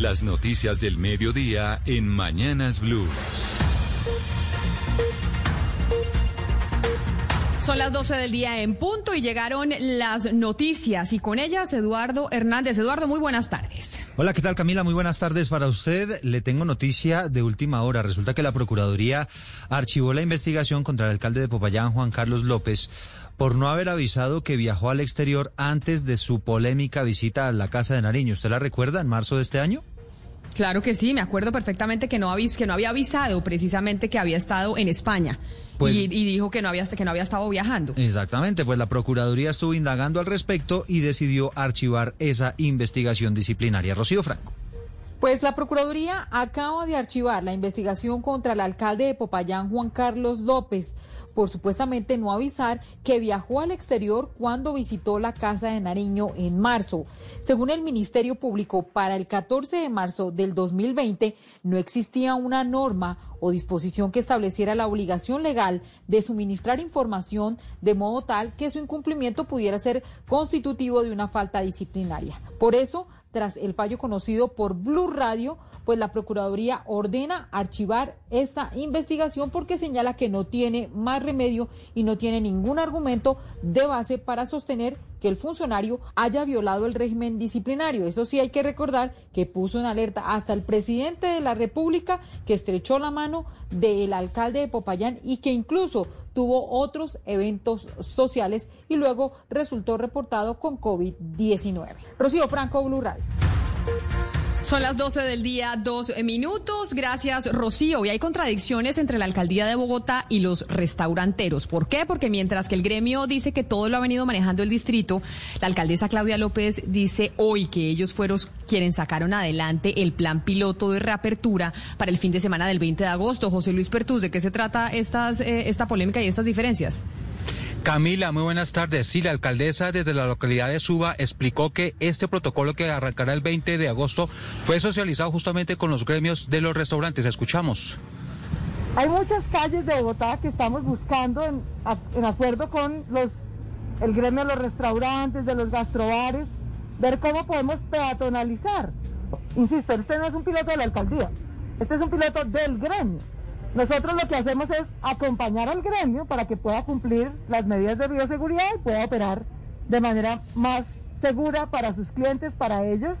Las noticias del mediodía en Mañanas Blue. Son las 12 del día en punto y llegaron las noticias y con ellas Eduardo Hernández. Eduardo, muy buenas tardes. Hola, ¿qué tal Camila? Muy buenas tardes para usted. Le tengo noticia de última hora. Resulta que la Procuraduría archivó la investigación contra el alcalde de Popayán, Juan Carlos López, por no haber avisado que viajó al exterior antes de su polémica visita a la Casa de Nariño. ¿Usted la recuerda en marzo de este año? Claro que sí, me acuerdo perfectamente que no, avis que no había avisado precisamente que había estado en España. Pues- y, y dijo que no había que no había estado viajando. Exactamente, pues la Procuraduría estuvo indagando al respecto y decidió archivar esa investigación disciplinaria. Rocío Franco. Pues la Procuraduría acaba de archivar la investigación contra el alcalde de Popayán, Juan Carlos López, por supuestamente no avisar que viajó al exterior cuando visitó la Casa de Nariño en marzo. Según el Ministerio Público, para el 14 de marzo del 2020 no existía una norma o disposición que estableciera la obligación legal de suministrar información de modo tal que su incumplimiento pudiera ser constitutivo de una falta disciplinaria. Por eso, tras el fallo conocido por Blue Radio, pues la Procuraduría ordena archivar esta investigación porque señala que no tiene más remedio y no tiene ningún argumento de base para sostener que el funcionario haya violado el régimen disciplinario. Eso sí hay que recordar que puso en alerta hasta el presidente de la República que estrechó la mano del alcalde de Popayán y que incluso tuvo otros eventos sociales y luego resultó reportado con COVID-19. Rocío Franco, Blue Radio. Son las 12 del día, dos minutos. Gracias, Rocío. Y hay contradicciones entre la alcaldía de Bogotá y los restauranteros. ¿Por qué? Porque mientras que el gremio dice que todo lo ha venido manejando el distrito, la alcaldesa Claudia López dice hoy que ellos fueron quienes sacaron adelante el plan piloto de reapertura para el fin de semana del 20 de agosto. José Luis Pertús, ¿de qué se trata estas, eh, esta polémica y estas diferencias? Camila, muy buenas tardes. Sí, la alcaldesa desde la localidad de Suba explicó que este protocolo que arrancará el 20 de agosto fue socializado justamente con los gremios de los restaurantes. Escuchamos. Hay muchas calles de Bogotá que estamos buscando en, acuerdo con el gremio de los restaurantes, de los gastrobares, ver cómo podemos peatonalizar. Insisto, este no es un piloto de la alcaldía, este es un piloto del gremio. Nosotros lo que hacemos es acompañar al gremio para que pueda cumplir las medidas de bioseguridad y pueda operar de manera más segura para sus clientes, para ellos,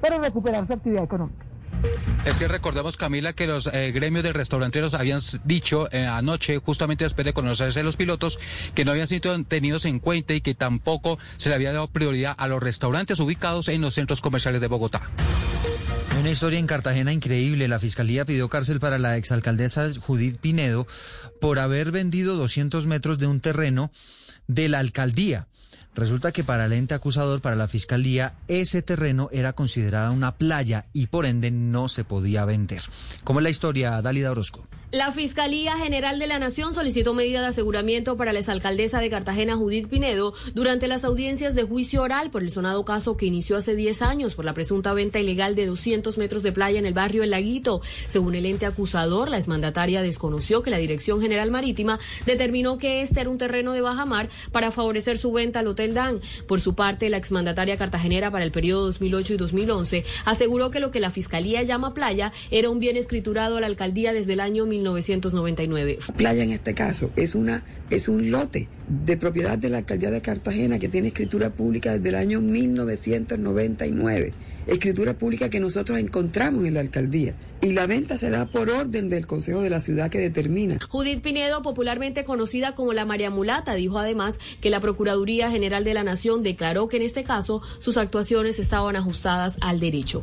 pero recuperar su actividad económica. Es que recordemos, Camila, que los eh, gremios de restauranteros habían dicho eh, anoche, justamente después de conocerse los pilotos, que no habían sido tenidos en cuenta y que tampoco se le había dado prioridad a los restaurantes ubicados en los centros comerciales de Bogotá. Una historia en Cartagena increíble. La fiscalía pidió cárcel para la exalcaldesa Judith Pinedo por haber vendido 200 metros de un terreno de la alcaldía. Resulta que para el ente acusador, para la fiscalía, ese terreno era considerada una playa y por ende no se podía vender. ¿Cómo es la historia, Dálida Orozco? La Fiscalía General de la Nación solicitó medida de aseguramiento para la exalcaldesa de Cartagena, Judith Pinedo, durante las audiencias de juicio oral por el sonado caso que inició hace 10 años por la presunta venta ilegal de 200 metros de playa en el barrio El Laguito. Según el ente acusador, la exmandataria desconoció que la Dirección General Marítima determinó que este era un terreno de baja mar para favorecer su venta al Hotel Dan. Por su parte, la exmandataria cartagenera para el periodo 2008 y 2011 aseguró que lo que la Fiscalía llama playa era un bien escriturado a la alcaldía desde el año 1999. Playa en este caso es una es un lote de propiedad de la alcaldía de Cartagena que tiene escritura pública desde el año 1999. Escritura pública que nosotros encontramos en la alcaldía. Y la venta se da por orden del Consejo de la Ciudad que determina. Judith Pinedo, popularmente conocida como la María Mulata, dijo además que la Procuraduría General de la Nación declaró que en este caso sus actuaciones estaban ajustadas al derecho.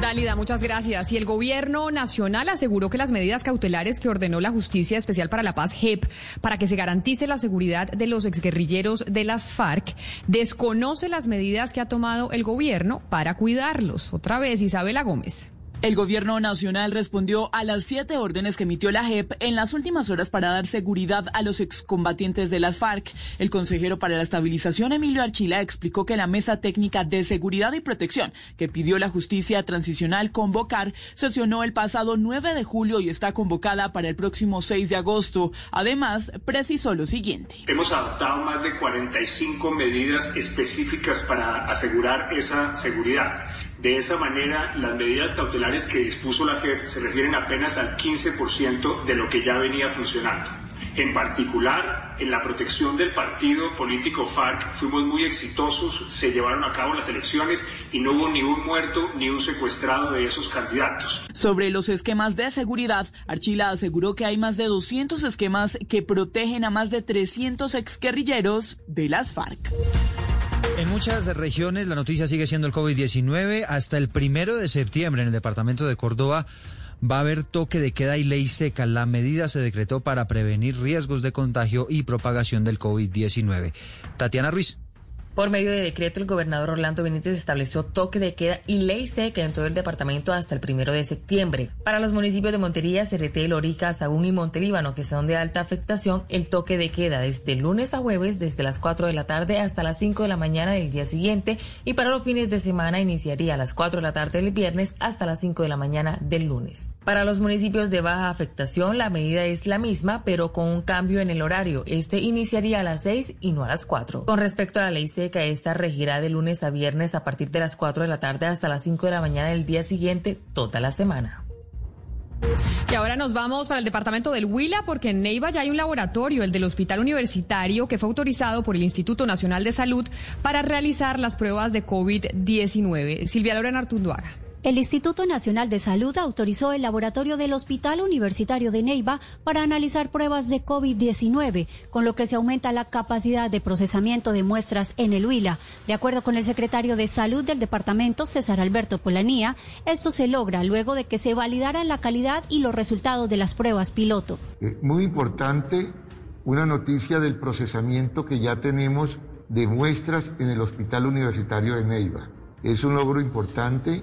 Dálida, muchas gracias. Y el gobierno nacional aseguró que las medidas cautelares que ordenó la Justicia Especial para la Paz, JEP, para que se garantice la seguridad de los exguerrilleros de las FARC, desconoce las medidas que ha tomado el gobierno para cuidarlos. Otra vez, Isabela Gómez. El gobierno nacional respondió a las siete órdenes que emitió la JEP en las últimas horas para dar seguridad a los excombatientes de las FARC. El consejero para la estabilización, Emilio Archila, explicó que la mesa técnica de seguridad y protección que pidió la justicia transicional convocar sesionó el pasado 9 de julio y está convocada para el próximo 6 de agosto. Además, precisó lo siguiente. Hemos adoptado más de 45 medidas específicas para asegurar esa seguridad. De esa manera, las medidas cautelares que dispuso la JEP se refieren apenas al 15% de lo que ya venía funcionando. En particular, en la protección del partido político FARC fuimos muy exitosos, se llevaron a cabo las elecciones y no hubo ni un muerto ni un secuestrado de esos candidatos. Sobre los esquemas de seguridad, Archila aseguró que hay más de 200 esquemas que protegen a más de 300 exguerrilleros de las FARC. Muchas regiones la noticia sigue siendo el COVID-19. Hasta el primero de septiembre en el departamento de Córdoba va a haber toque de queda y ley seca. La medida se decretó para prevenir riesgos de contagio y propagación del COVID-19. Tatiana Ruiz. Por medio de decreto, el gobernador Orlando Benítez estableció toque de queda y ley seca en todo el departamento hasta el primero de septiembre. Para los municipios de Montería, Cereté, Lorica, Sagún y Montelíbano, que son de alta afectación, el toque de queda desde lunes a jueves, desde las 4 de la tarde hasta las 5 de la mañana del día siguiente, y para los fines de semana iniciaría a las 4 de la tarde del viernes hasta las 5 de la mañana del lunes. Para los municipios de baja afectación, la medida es la misma, pero con un cambio en el horario. Este iniciaría a las 6 y no a las 4. Con respecto a la ley seca, que esta regirá de lunes a viernes a partir de las 4 de la tarde hasta las 5 de la mañana del día siguiente, toda la semana. Y ahora nos vamos para el departamento del Huila porque en Neiva ya hay un laboratorio, el del Hospital Universitario, que fue autorizado por el Instituto Nacional de Salud para realizar las pruebas de COVID-19. Silvia Lorena Artunduaga. El Instituto Nacional de Salud autorizó el laboratorio del Hospital Universitario de Neiva para analizar pruebas de COVID-19, con lo que se aumenta la capacidad de procesamiento de muestras en el Huila. De acuerdo con el secretario de Salud del departamento, César Alberto Polanía, esto se logra luego de que se validaran la calidad y los resultados de las pruebas piloto. Muy importante, una noticia del procesamiento que ya tenemos de muestras en el Hospital Universitario de Neiva. Es un logro importante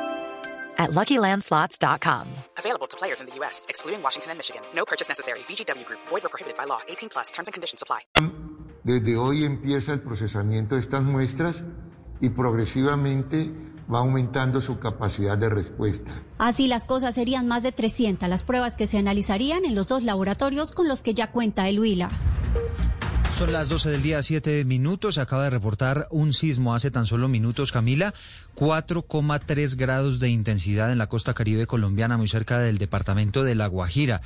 at LuckyLandSlots.com. Available to players in the U.S., excluding Washington and Michigan. No purchase necessary. VGW Group. Void or prohibited by law. 18 plus. Terms and conditions apply. Desde hoy empieza el procesamiento de estas muestras y progresivamente va aumentando su capacidad de respuesta. Así las cosas serían más de 300 las pruebas que se analizarían en los dos laboratorios con los que ya cuenta el Huila. Son las 12 del día, 7 minutos. Acaba de reportar un sismo hace tan solo minutos, Camila. 4,3 grados de intensidad en la costa caribe colombiana, muy cerca del departamento de La Guajira.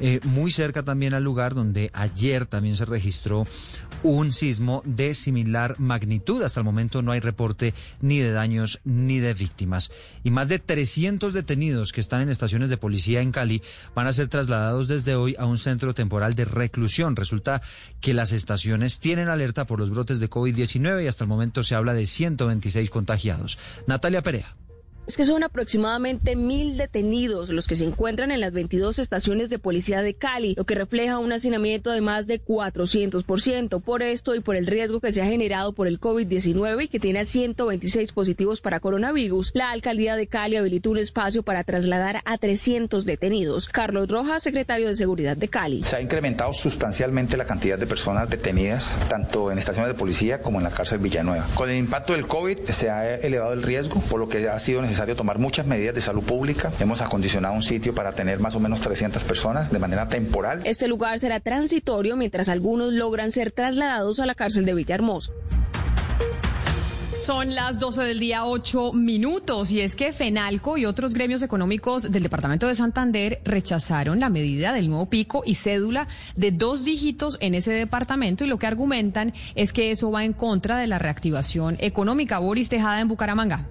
Eh, muy cerca también al lugar donde ayer también se registró un sismo de similar magnitud. Hasta el momento no hay reporte ni de daños ni de víctimas. Y más de 300 detenidos que están en estaciones de policía en Cali van a ser trasladados desde hoy a un centro temporal de reclusión. Resulta que las estaciones tienen alerta por los brotes de COVID-19 y hasta el momento se habla de 126 contagiados. Natalia Perea. Es que son aproximadamente mil detenidos los que se encuentran en las 22 estaciones de policía de Cali, lo que refleja un hacinamiento de más de 400%. Por esto y por el riesgo que se ha generado por el COVID-19 y que tiene a 126 positivos para coronavirus, la alcaldía de Cali habilitó un espacio para trasladar a 300 detenidos. Carlos Rojas, secretario de Seguridad de Cali. Se ha incrementado sustancialmente la cantidad de personas detenidas, tanto en estaciones de policía como en la cárcel Villanueva. Con el impacto del COVID se ha elevado el riesgo, por lo que ha sido necesario necesario tomar muchas medidas de salud pública. Hemos acondicionado un sitio para tener más o menos 300 personas de manera temporal. Este lugar será transitorio mientras algunos logran ser trasladados a la cárcel de Villahermosa. Son las 12 del día, 8 minutos, y es que FENALCO y otros gremios económicos del departamento de Santander rechazaron la medida del nuevo pico y cédula de dos dígitos en ese departamento, y lo que argumentan es que eso va en contra de la reactivación económica. Boris Tejada en Bucaramanga.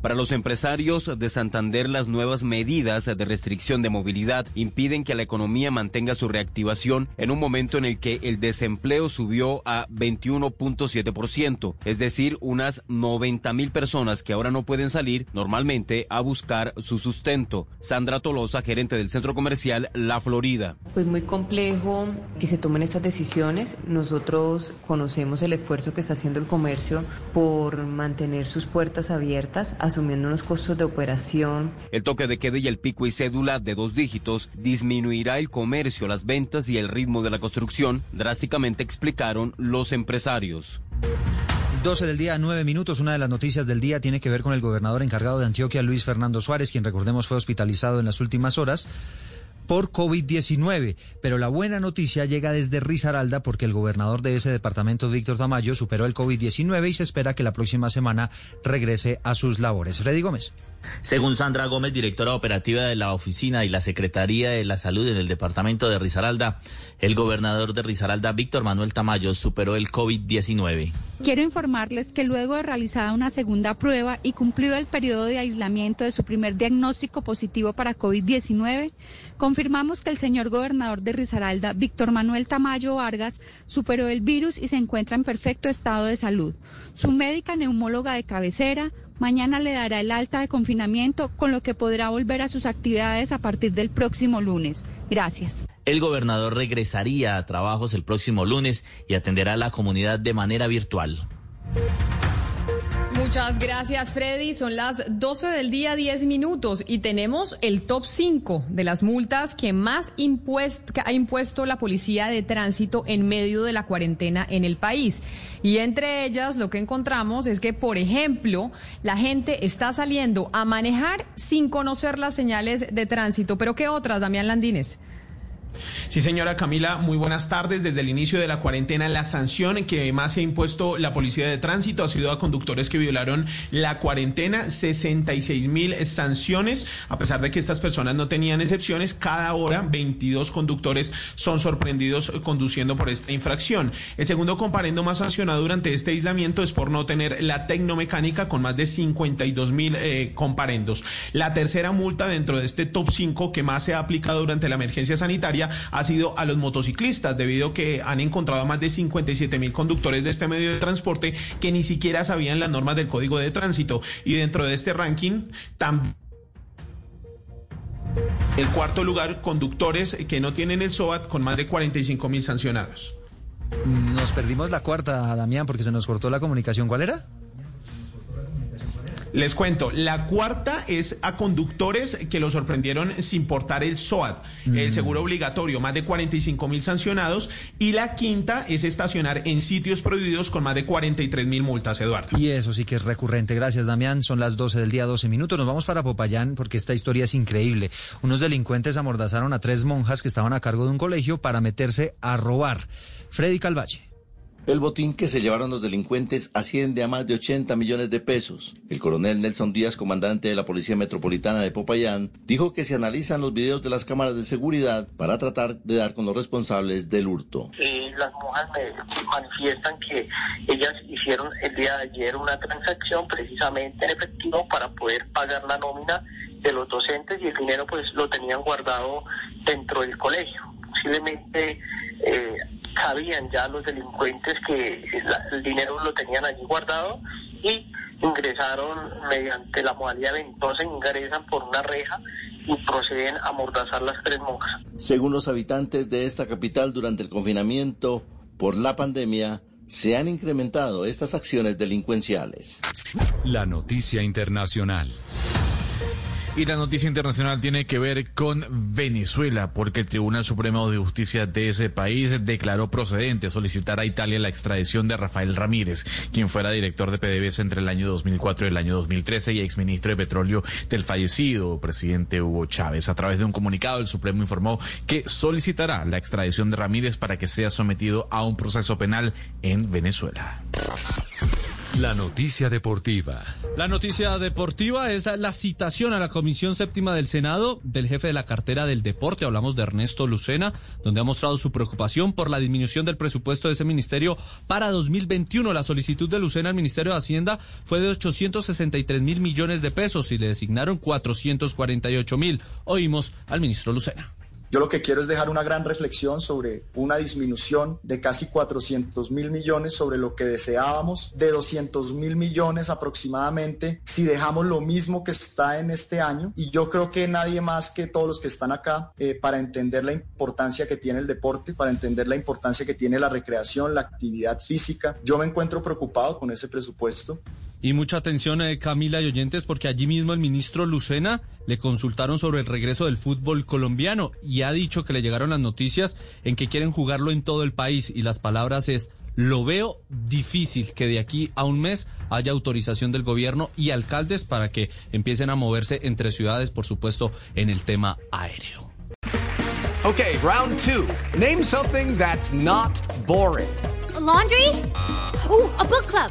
Para los empresarios de Santander, las nuevas medidas de restricción de movilidad impiden que la economía mantenga su reactivación en un momento en el que el desempleo subió a 21.7%, es decir, unas 90 mil personas que ahora no pueden salir normalmente a buscar su sustento. Sandra Tolosa, gerente del centro comercial La Florida. Pues muy complejo que se tomen estas decisiones. Nosotros conocemos el esfuerzo que está haciendo el comercio por mantener sus puertas abiertas asumiendo unos costos de operación. El toque de queda y el pico y cédula de dos dígitos disminuirá el comercio, las ventas y el ritmo de la construcción, drásticamente explicaron los empresarios. 12 del día, 9 minutos. Una de las noticias del día tiene que ver con el gobernador encargado de Antioquia, Luis Fernando Suárez, quien recordemos fue hospitalizado en las últimas horas por COVID-19. Pero la buena noticia llega desde Risaralda porque el gobernador de ese departamento, Víctor Tamayo, superó el COVID-19 y se espera que la próxima semana regrese a sus labores. Freddy Gómez. Según Sandra Gómez, directora operativa de la oficina y la Secretaría de la Salud en el departamento de Risaralda, el gobernador de Risaralda, Víctor Manuel Tamayo, superó el COVID-19. Quiero informarles que luego de realizada una segunda prueba y cumplido el periodo de aislamiento de su primer diagnóstico positivo para COVID-19, confirmamos que el señor gobernador de Risaralda, Víctor Manuel Tamayo Vargas, superó el virus y se encuentra en perfecto estado de salud. Su médica neumóloga de cabecera, Mañana le dará el alta de confinamiento, con lo que podrá volver a sus actividades a partir del próximo lunes. Gracias. El gobernador regresaría a trabajos el próximo lunes y atenderá a la comunidad de manera virtual. Muchas gracias, Freddy. Son las 12 del día, 10 minutos, y tenemos el top 5 de las multas que más ha impuesto la Policía de Tránsito en medio de la cuarentena en el país. Y entre ellas lo que encontramos es que, por ejemplo, la gente está saliendo a manejar sin conocer las señales de tránsito. ¿Pero qué otras, Damián Landines? Sí, señora Camila, muy buenas tardes. Desde el inicio de la cuarentena, la sanción que más se ha impuesto la Policía de Tránsito ha sido a conductores que violaron la cuarentena, 66 mil sanciones. A pesar de que estas personas no tenían excepciones, cada hora 22 conductores son sorprendidos conduciendo por esta infracción. El segundo comparendo más sancionado durante este aislamiento es por no tener la tecnomecánica con más de 52 mil eh, comparendos. La tercera multa dentro de este top 5 que más se ha aplicado durante la emergencia sanitaria ha sido a los motociclistas, debido a que han encontrado a más de 57 mil conductores de este medio de transporte que ni siquiera sabían las normas del código de tránsito. Y dentro de este ranking también... El cuarto lugar, conductores que no tienen el SOAT con más de 45 mil sancionados. Nos perdimos la cuarta, Damián, porque se nos cortó la comunicación. ¿Cuál era? Les cuento, la cuarta es a conductores que lo sorprendieron sin portar el SOAT, el Mm. seguro obligatorio, más de 45 mil sancionados. Y la quinta es estacionar en sitios prohibidos con más de 43 mil multas, Eduardo. Y eso sí que es recurrente. Gracias, Damián. Son las 12 del día, 12 minutos. Nos vamos para Popayán porque esta historia es increíble. Unos delincuentes amordazaron a tres monjas que estaban a cargo de un colegio para meterse a robar. Freddy Calvache. El botín que se llevaron los delincuentes asciende a más de 80 millones de pesos. El coronel Nelson Díaz, comandante de la Policía Metropolitana de Popayán, dijo que se analizan los videos de las cámaras de seguridad para tratar de dar con los responsables del hurto. Eh, las monjas me manifiestan que ellas hicieron el día de ayer una transacción precisamente en efectivo para poder pagar la nómina de los docentes y el dinero pues lo tenían guardado dentro del colegio. Posiblemente eh, sabían ya los delincuentes que la- el dinero lo tenían allí guardado y ingresaron mediante la modalidad ventosa, ingresan por una reja y proceden a amordazar las tres monjas. Según los habitantes de esta capital durante el confinamiento por la pandemia, se han incrementado estas acciones delincuenciales. La noticia internacional. Y la noticia internacional tiene que ver con Venezuela, porque el Tribunal Supremo de Justicia de ese país declaró procedente solicitar a Italia la extradición de Rafael Ramírez, quien fuera director de PDVSA entre el año 2004 y el año 2013 y exministro de Petróleo del fallecido presidente Hugo Chávez. A través de un comunicado, el Supremo informó que solicitará la extradición de Ramírez para que sea sometido a un proceso penal en Venezuela. La noticia deportiva. La noticia deportiva es la citación a la Comisión Séptima del Senado del jefe de la cartera del deporte. Hablamos de Ernesto Lucena, donde ha mostrado su preocupación por la disminución del presupuesto de ese ministerio para 2021. La solicitud de Lucena al Ministerio de Hacienda fue de 863 mil millones de pesos y le designaron 448 mil. Oímos al ministro Lucena. Yo lo que quiero es dejar una gran reflexión sobre una disminución de casi 400 mil millones sobre lo que deseábamos, de 200 mil millones aproximadamente, si dejamos lo mismo que está en este año. Y yo creo que nadie más que todos los que están acá eh, para entender la importancia que tiene el deporte, para entender la importancia que tiene la recreación, la actividad física. Yo me encuentro preocupado con ese presupuesto. Y mucha atención, eh, Camila y oyentes, porque allí mismo el ministro Lucena le consultaron sobre el regreso del fútbol colombiano y ha dicho que le llegaron las noticias en que quieren jugarlo en todo el país y las palabras es lo veo difícil que de aquí a un mes haya autorización del gobierno y alcaldes para que empiecen a moverse entre ciudades, por supuesto, en el tema aéreo. Okay, round two. Name something that's not boring. laundry? Ooh, a book club.